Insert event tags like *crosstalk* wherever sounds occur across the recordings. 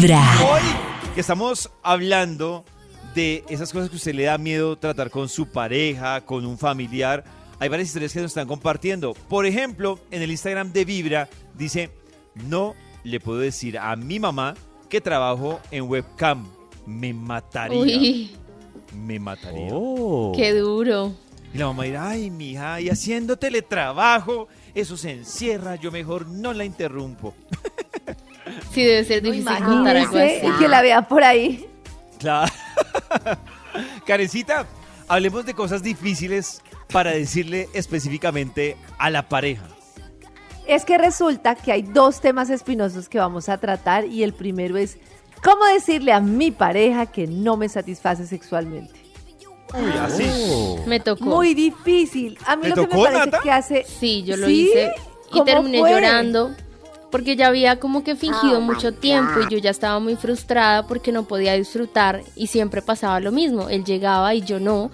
Vibra. Hoy que estamos hablando de esas cosas que usted le da miedo tratar con su pareja, con un familiar, hay varias historias que nos están compartiendo. Por ejemplo, en el Instagram de Vibra dice, no le puedo decir a mi mamá que trabajo en webcam. Me mataría. Uy, Me mataría. Oh. qué duro. Y la mamá dirá, ay, mija, y haciendo teletrabajo, eso se encierra, yo mejor no la interrumpo. *laughs* Sí, debe ser difícil contar algo así. y que la vea por ahí. Claro. *laughs* Karencita, hablemos de cosas difíciles para decirle específicamente a la pareja. Es que resulta que hay dos temas espinosos que vamos a tratar y el primero es cómo decirle a mi pareja que no me satisface sexualmente. Uy, así. Oh. Me tocó. Muy difícil. A mí ¿Te lo que tocó, me parece Nata? que hace Sí, yo lo ¿Sí? hice y ¿Cómo terminé fue? llorando porque ya había como que fingido mucho tiempo y yo ya estaba muy frustrada porque no podía disfrutar y siempre pasaba lo mismo, él llegaba y yo no.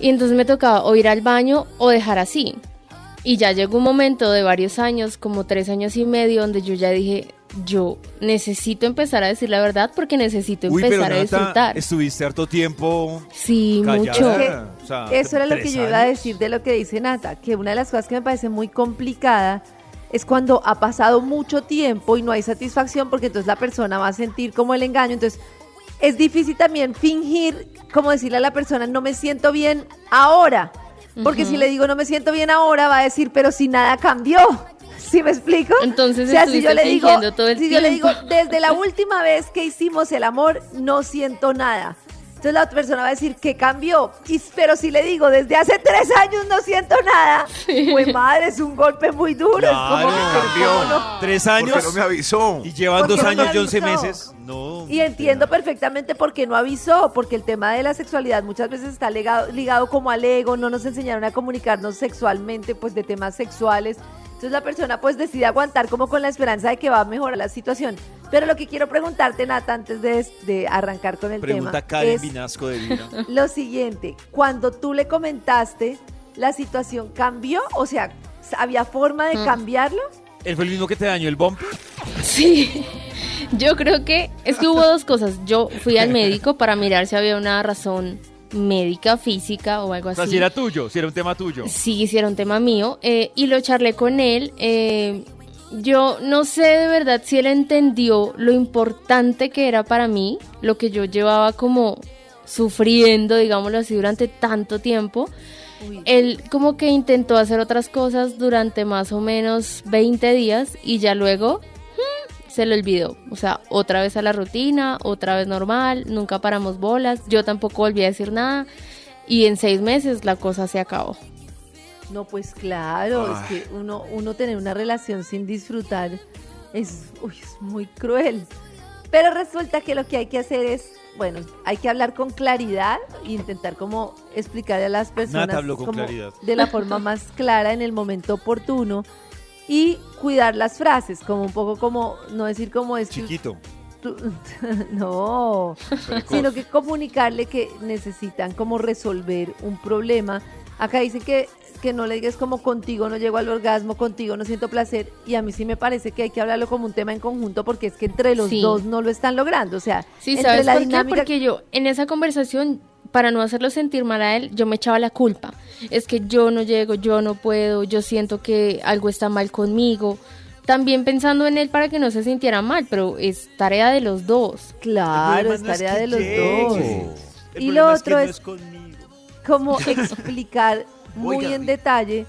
Y entonces me tocaba o ir al baño o dejar así. Y ya llegó un momento de varios años, como tres años y medio, donde yo ya dije, yo necesito empezar a decir la verdad porque necesito Uy, pero empezar a Nata, disfrutar. estuviste harto tiempo Sí, callada. mucho. O sea, Eso era lo que ¿tres yo iba a años? decir de lo que dice Nata, que una de las cosas que me parece muy complicada es cuando ha pasado mucho tiempo y no hay satisfacción porque entonces la persona va a sentir como el engaño. Entonces es difícil también fingir, como decirle a la persona, no me siento bien ahora. Porque si le digo no me siento bien ahora, va a decir, pero si nada cambió. *laughs* ¿Sí me explico? Entonces o sea, si yo le digo, todo el si yo le digo, desde la *laughs* última vez que hicimos el amor, no siento nada. Entonces la otra persona va a decir que cambió. Y, pero si le digo, desde hace tres años no siento nada, pues madre, es un golpe muy duro. es como Claro. que, cambió. Tres ¿Por años no me avisó? y llevan ¿Por qué dos no años y once meses. No. Y entiendo perfectamente por qué no avisó, porque el tema de la sexualidad muchas veces está ligado, ligado como al ego, no nos enseñaron a comunicarnos sexualmente, pues de temas sexuales. Entonces la persona pues decide aguantar como con la esperanza de que va a mejorar la situación. Pero lo que quiero preguntarte, Nata, antes de, de arrancar con el Pregunta tema, Karen es Vinasco de Vibra. *laughs* lo siguiente. Cuando tú le comentaste, ¿la situación cambió? O sea, ¿había forma de Mm. cambiarlo? ¿Él fue el mismo que te dañó el bumper? Sí, *laughs* yo creo que es que hubo dos cosas. Yo fui al médico para mirar si había una razón médica, física o algo O así. sea, si era tuyo, si era un tema tuyo. Sí, hicieron un tema mío eh, y lo charlé con él. eh, yo no sé de verdad si él entendió lo importante que era para mí, lo que yo llevaba como sufriendo, digámoslo así, durante tanto tiempo. Él como que intentó hacer otras cosas durante más o menos 20 días y ya luego se le olvidó. O sea, otra vez a la rutina, otra vez normal, nunca paramos bolas, yo tampoco volví a decir nada y en seis meses la cosa se acabó. No, pues claro, es que uno, uno tener una relación sin disfrutar es, uy, es muy cruel. Pero resulta que lo que hay que hacer es, bueno, hay que hablar con claridad e intentar como explicarle a las personas como de la forma más clara en el momento oportuno y cuidar las frases, como un poco como, no decir como es que Chiquito. tú- *laughs* no, sino que comunicarle que necesitan como resolver un problema. Acá dice que, que no le digas como contigo no llego al orgasmo, contigo no siento placer, y a mí sí me parece que hay que hablarlo como un tema en conjunto porque es que entre los Sí. dos no lo están logrando, o sea, Sí, entre ¿sabes la por qué? dinámica Porque yo en esa conversación, para no hacerlo sentir mal a él, yo me echaba la culpa. Es que yo no llego, yo no puedo, yo siento que algo está mal conmigo. También pensando en él para que no se sintiera mal, pero es tarea de los dos. claro, es problema no es tarea que de los llegue. dos. El Y lo es que otro no es- como *laughs* explicar muy Oiga, en detalle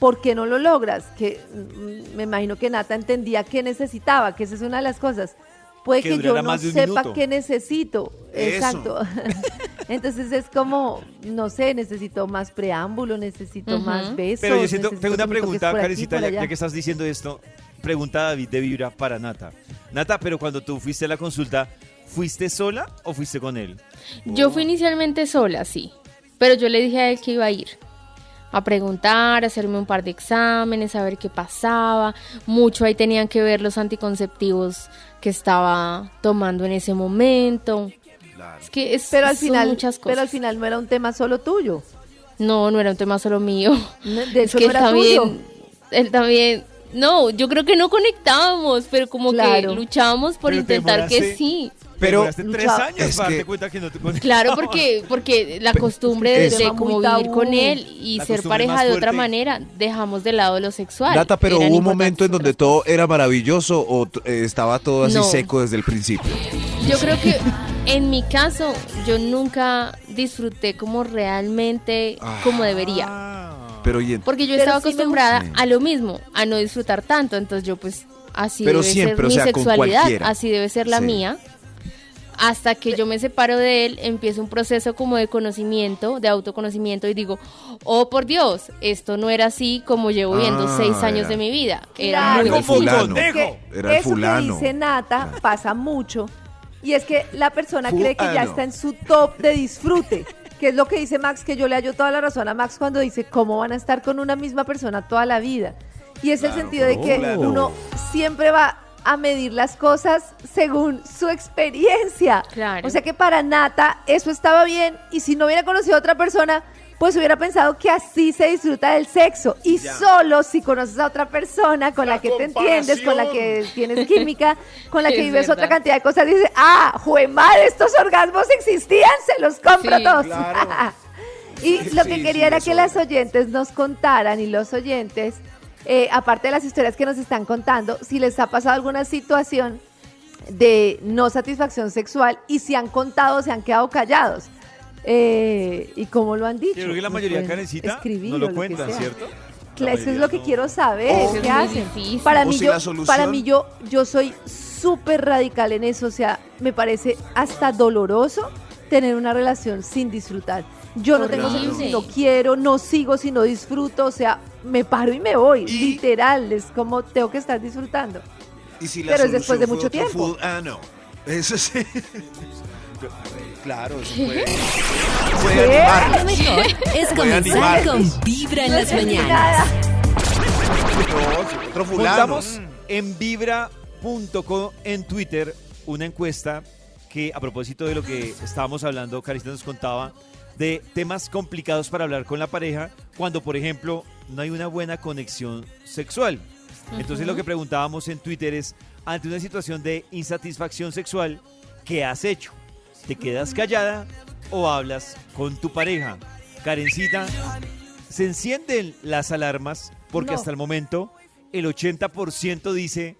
por qué no lo logras. Que mm, me imagino que Nata entendía qué necesitaba, que esa es una de las cosas. Puede Que que, yo no sepa qué necesito. Eso. Exacto. *laughs* Entonces es como, no sé, necesito más preámbulo, necesito más besos. Pero yo siento, tengo una pregunta, ya, allá. ya que estás diciendo esto. Pregunta David de Vibra para Nata. Nata, pero cuando tú fuiste a la consulta, ¿fuiste sola o fuiste con él? Yo fui inicialmente sola, sí, pero yo le dije a él que iba a ir a preguntar, a hacerme un par de exámenes, a ver qué pasaba. Mucho ahí tenían que ver los anticonceptivos que estaba tomando en ese momento. Claro. Es que es, Pero al son final, muchas cosas. pero al final no era un tema solo tuyo. No, no era un tema solo mío. No, De es que no él era también, tuyo. él también No, yo creo que no conectábamos, pero como Claro. que luchábamos por Pero intentar que sí. Pero tres luchaba- años Es para que- darte cuenta que no te conectabas. Claro, *laughs* porque porque la costumbre de, es- de Tema como muy vivir tabú. con él y La ser costumbre pareja más de otra fuerte. manera, dejamos de lado lo sexual. Nata, pero Eran hubo un momento en donde todo era maravilloso o t- eh, estaba todo así No. seco desde el principio. Yo creo que en mi caso yo nunca disfruté como realmente como debería. Ah. Pero y en- Porque yo Pero estaba sí me acostumbrada gusta. a lo mismo, a no disfrutar tanto. Entonces yo pues así Pero debe siempre, ser o mi sea, con sexualidad, cualquiera. así debe ser la Sí. mía. Hasta que yo me separo de él, empiezo un proceso como de conocimiento, de autoconocimiento y digo, oh por Dios, esto no era así como llevo viendo Ah, seis años era. de mi vida. Era Claro. muy fulano. conejo. que Era el eso fulano. que dice Nata pasa mucho. Y es que la persona cree que ya está en su top de disfrute. Que es lo que dice Max, que yo le hallo toda la razón a Max cuando dice cómo van a estar con una misma persona toda la vida. Y es el sentido de que claro. uno siempre va a medir las cosas según su experiencia. Claro. O sea que para Nata eso estaba bien y si no hubiera conocido a otra persona, pues hubiera pensado que así se disfruta del sexo. Y solo si conoces a otra persona con la, que te entiendes, con la que tienes química, con la *laughs* que Es vives otra cantidad de cosas, dices, ah, jue madre, estos orgasmos existían, se los compro Sí, todos. claro. *laughs* y lo que Sí, quería sí, era que las oyentes nos contaran y los oyentes, eh, aparte de las historias que nos están contando, si les ha pasado alguna situación de no satisfacción sexual y si han contado, se han quedado callados. Eh, y cómo lo han dicho. Yo creo que la Nos mayoría, pueden Karencita, escribir no lo que cuentan. ¿cierto? Claro, eso es lo que no. quiero saber. Eso ¿Qué hacen? Para mí, si yo, la solución- para mí yo, yo soy súper radical en eso. O sea, me parece hasta doloroso tener una relación sin disfrutar. Yo no tengo sexo si no quiero, no sigo si no disfruto. O sea, me paro y me voy. Y- Literal, es como tengo que estar disfrutando. Y si la Pero es después de mucho tiempo. full- ah, no. Eso sí. claro, eso puede, ¿Qué? puede animarlas. mejor es comenzar con Vibra en No las mañanas. No, sí, otro fulano. Montamos en vibra.co en Twitter una encuesta que a propósito de lo que estábamos hablando, Carista nos contaba de temas complicados para hablar con la pareja cuando, por ejemplo, no hay una buena conexión sexual. Entonces lo que preguntábamos en Twitter es, ante una situación de insatisfacción sexual, ¿qué has hecho? ¿Te quedas callada o hablas con tu pareja? Karencita, se encienden las alarmas porque No. hasta el momento el 80% dice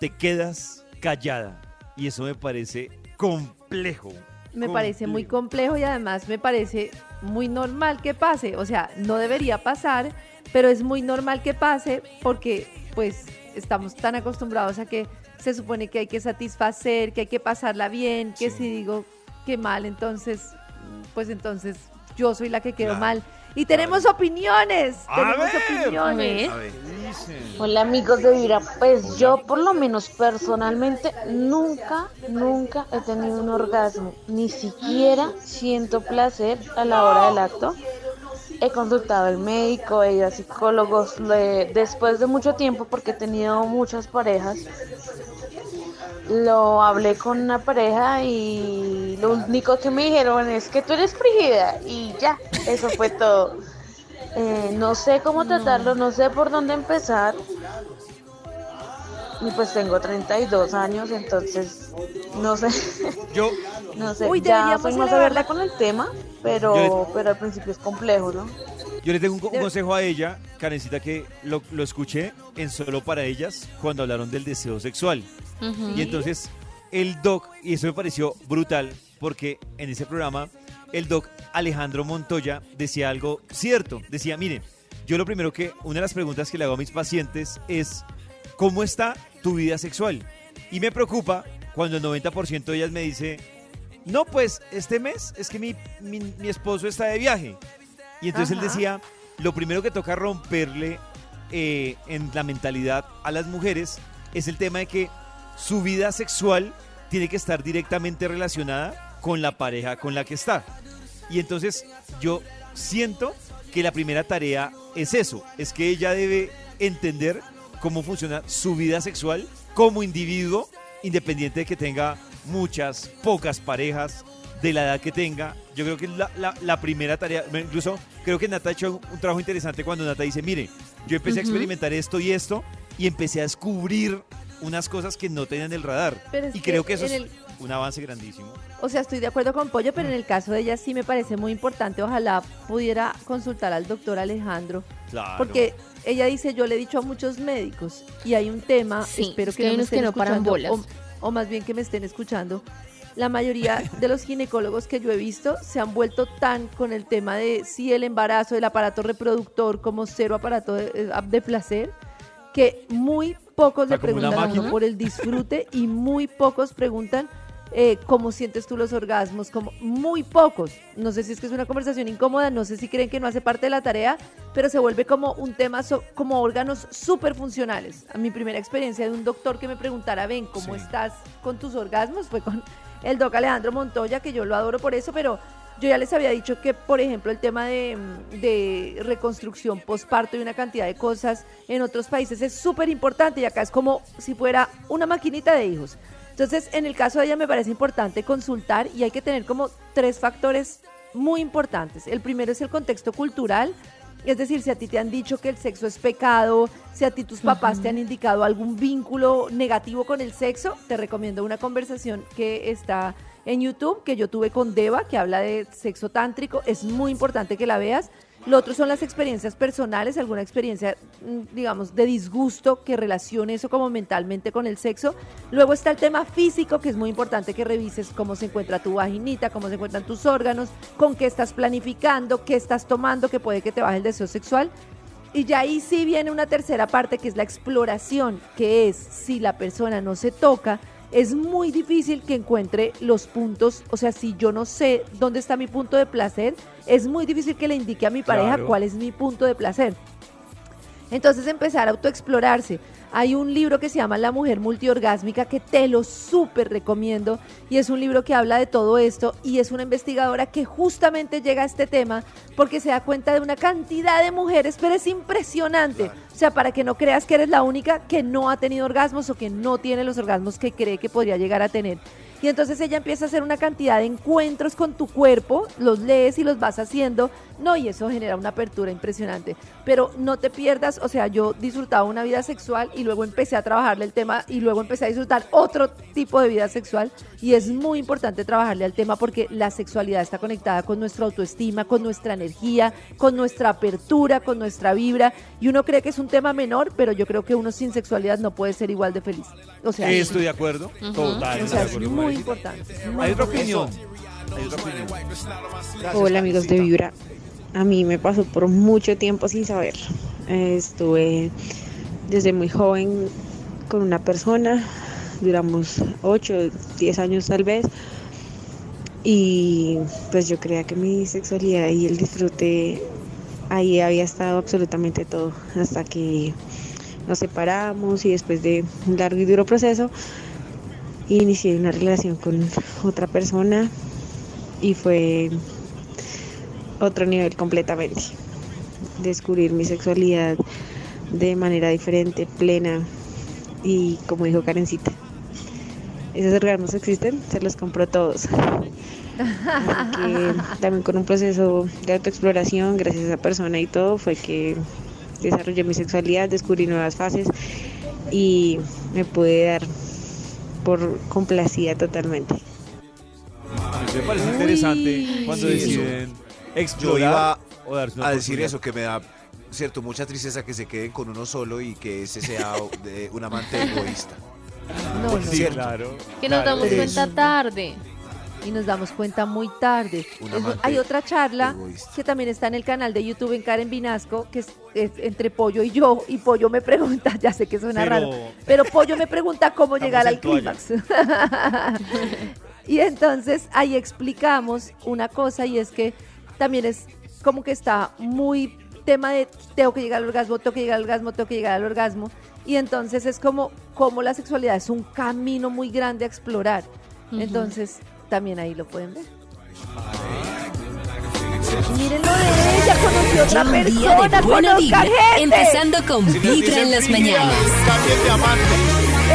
te quedas callada. Y eso me parece complejo. Me parece muy complejo. y además me parece muy normal que pase. O sea, no debería pasar, pero es muy normal que pase porque pues estamos tan acostumbrados a que se supone que hay que satisfacer, que hay que pasarla bien, que si digo que mal, entonces, pues entonces yo soy la que quedo Claro. mal. Y tenemos opiniones, A tenemos ver. opiniones. A A ver. Hola amigos de Vibra, pues yo por lo menos personalmente nunca, nunca he tenido un orgasmo, ni siquiera siento placer a la hora del acto. He consultado al médico, he ido a psicólogos, después de mucho tiempo porque he tenido muchas parejas. Lo hablé con una pareja y lo único que me dijeron es que tú eres frígida y ya, eso fue todo. Eh, no sé cómo tratarlo, no sé por dónde empezar. Y pues tengo 32 años, entonces no sé, Yo, *laughs* no sé, Uy, ya soy más abierta con el tema, pero, pero al principio es complejo, ¿no? yo le tengo un, consejo a ella, Karencita, que lo, lo escuché en Solo para Ellas cuando hablaron del deseo sexual. Y entonces el doc, y eso me pareció brutal, porque en ese programa el doc Alejandro Montoya decía algo cierto. Decía, mire, yo lo primero que, una de las preguntas que le hago a mis pacientes es, ¿cómo está tu vida sexual? Y me preocupa cuando el 90% de ellas me dice, no, pues este mes es que mi, mi, mi esposo está de viaje. Y entonces él decía, lo primero que toca romperle eh, en la mentalidad a las mujeres es el tema de que su vida sexual tiene que estar directamente relacionada con la pareja con la que está. Y entonces yo siento que la primera tarea es eso, es que ella debe entender cómo funciona su vida sexual como individuo, independiente de que tenga muchas, pocas parejas, de la edad que tenga. Yo creo que es la, la- la primera tarea, incluso creo que Nata ha hecho un, un trabajo interesante cuando Nata dice, mire, yo empecé a experimentar esto y esto, y empecé a descubrir unas cosas que no tenían el radar. Pero y creo que eso es el- un avance grandísimo. O sea, estoy de acuerdo con Pollo, pero en el caso de ella sí me parece muy importante. Ojalá pudiera consultar al doctor Alejandro, Claro. porque ella dice, yo le he dicho a muchos médicos y hay un tema, Sí, espero es que, que no me unos que estén no paran escuchando, bolas. o, o más bien que me estén escuchando. La mayoría de los ginecólogos que yo he visto se han vuelto tan con el tema de si el embarazo, el aparato reproductor como cero aparato de, eh, de placer, que muy pocos le preguntan a uno por el disfrute y muy pocos preguntan eh, cómo sientes tú los orgasmos, como muy pocos. No sé si es que es una conversación incómoda, no sé si creen que no hace parte de la tarea, pero se vuelve como un tema, so- como órganos súper funcionales. A mi primera experiencia de un doctor que me preguntara, ven, ¿cómo Sí. estás con tus orgasmos? Fue con el doc Alejandro Montoya, que yo lo adoro por eso, pero yo ya les había dicho que, por ejemplo, el tema de, de reconstrucción posparto y una cantidad de cosas en otros países es súper importante y acá es como si fuera una maquinita de hijos. Entonces, en el caso de ella me parece importante consultar y hay que tener como tres factores muy importantes. El primero es el contexto cultural, es decir, si a ti te han dicho que el sexo es pecado, si a ti tus papás te han indicado algún vínculo negativo con el sexo, te recomiendo una conversación que está en YouTube que yo tuve con Deva, que habla de sexo tántrico. Es muy importante que la veas. Lo otro son las experiencias personales, alguna experiencia, mm, digamos, de disgusto que relacione eso como mentalmente con el sexo. Luego está el tema físico, que es muy importante que revises cómo se encuentra tu vaginita, cómo se encuentran tus órganos, con qué estás planificando, qué estás tomando, que puede que te baje el deseo sexual. Y ya ahí sí viene una tercera parte que es la exploración, que es si la persona no se toca, es muy difícil que encuentre los puntos, o sea, si yo no sé dónde está mi punto de placer, es muy difícil que le indique a mi pareja Claro. cuál es mi punto de placer. Entonces empezar a autoexplorarse. Hay un libro que se llama La mujer multiorgásmica que te lo súper recomiendo y es un libro que habla de todo esto y es una investigadora que justamente llega a este tema porque se da cuenta de una cantidad de mujeres, pero es impresionante. O sea, para que no creas que eres la única que no ha tenido orgasmos o que no tiene los orgasmos que cree que podría llegar a tener. Y entonces ella empieza a hacer una cantidad de encuentros con tu cuerpo, los lees y los vas haciendo. No, y eso genera una apertura impresionante. Pero no te pierdas, o sea, yo disfrutaba una vida sexual y luego empecé a trabajarle el tema y luego empecé a disfrutar otro tipo de vida sexual. Y es muy importante trabajarle al tema porque la sexualidad está conectada con nuestra autoestima, con nuestra energía, con nuestra apertura, con nuestra vibra. Y uno cree que es un tema menor, pero yo creo que uno sin sexualidad no puede ser igual de feliz. O sea, Estoy de acuerdo. Total. o sea, es muy importante. muy Hay otra opinión. Hay otra opinión. Gracias, Hola amigos de. Vibra. A mí me pasó por mucho tiempo sin saber. Estuve desde muy joven con una persona, duramos 8, 10 años tal vez. Y pues yo creía que mi sexualidad y el disfrute ahí había estado absolutamente todo. Hasta que nos separamos y después de un largo y duro proceso, inicié una relación con otra persona y fue otro nivel completamente. Descubrir mi sexualidad de manera diferente, plena y como dijo Karencita, esos orgasmos existen, se los compro todos. Así que también con un proceso de autoexploración, gracias a esa persona y todo, fue que desarrollé mi sexualidad, descubrí nuevas fases y me pude dar por complacida totalmente. Me parece interesante cuando Sí, deciden Yo iba o darse una a decir eso, que me da, cierto, mucha tristeza que se queden con uno solo y que ese sea de un amante egoísta. No, no, Sí, Cierto. claro. Que nos claro. damos cuenta tarde. y nos damos cuenta muy tarde. Hay otra charla egoísta. que también está en el canal de YouTube en Karen Vinasco, que es, es entre Pollo y yo, y Pollo me pregunta, *laughs* ya sé que suena Pero- raro, pero Pollo me pregunta cómo Estamos llegar al clímax. *laughs* y entonces ahí explicamos una cosa y es que también es como que está muy tema de tengo que llegar al orgasmo, tengo que llegar al orgasmo, tengo que llegar al orgasmo. Y entonces es como, como la sexualidad es un camino muy grande a explorar. Entonces también ahí lo pueden ver. Miren lo de ella, conoció otra Un día persona, de buena vibra, gente. empezando con Si Vibra en las mañanas.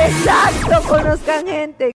Exacto, conozcan gente.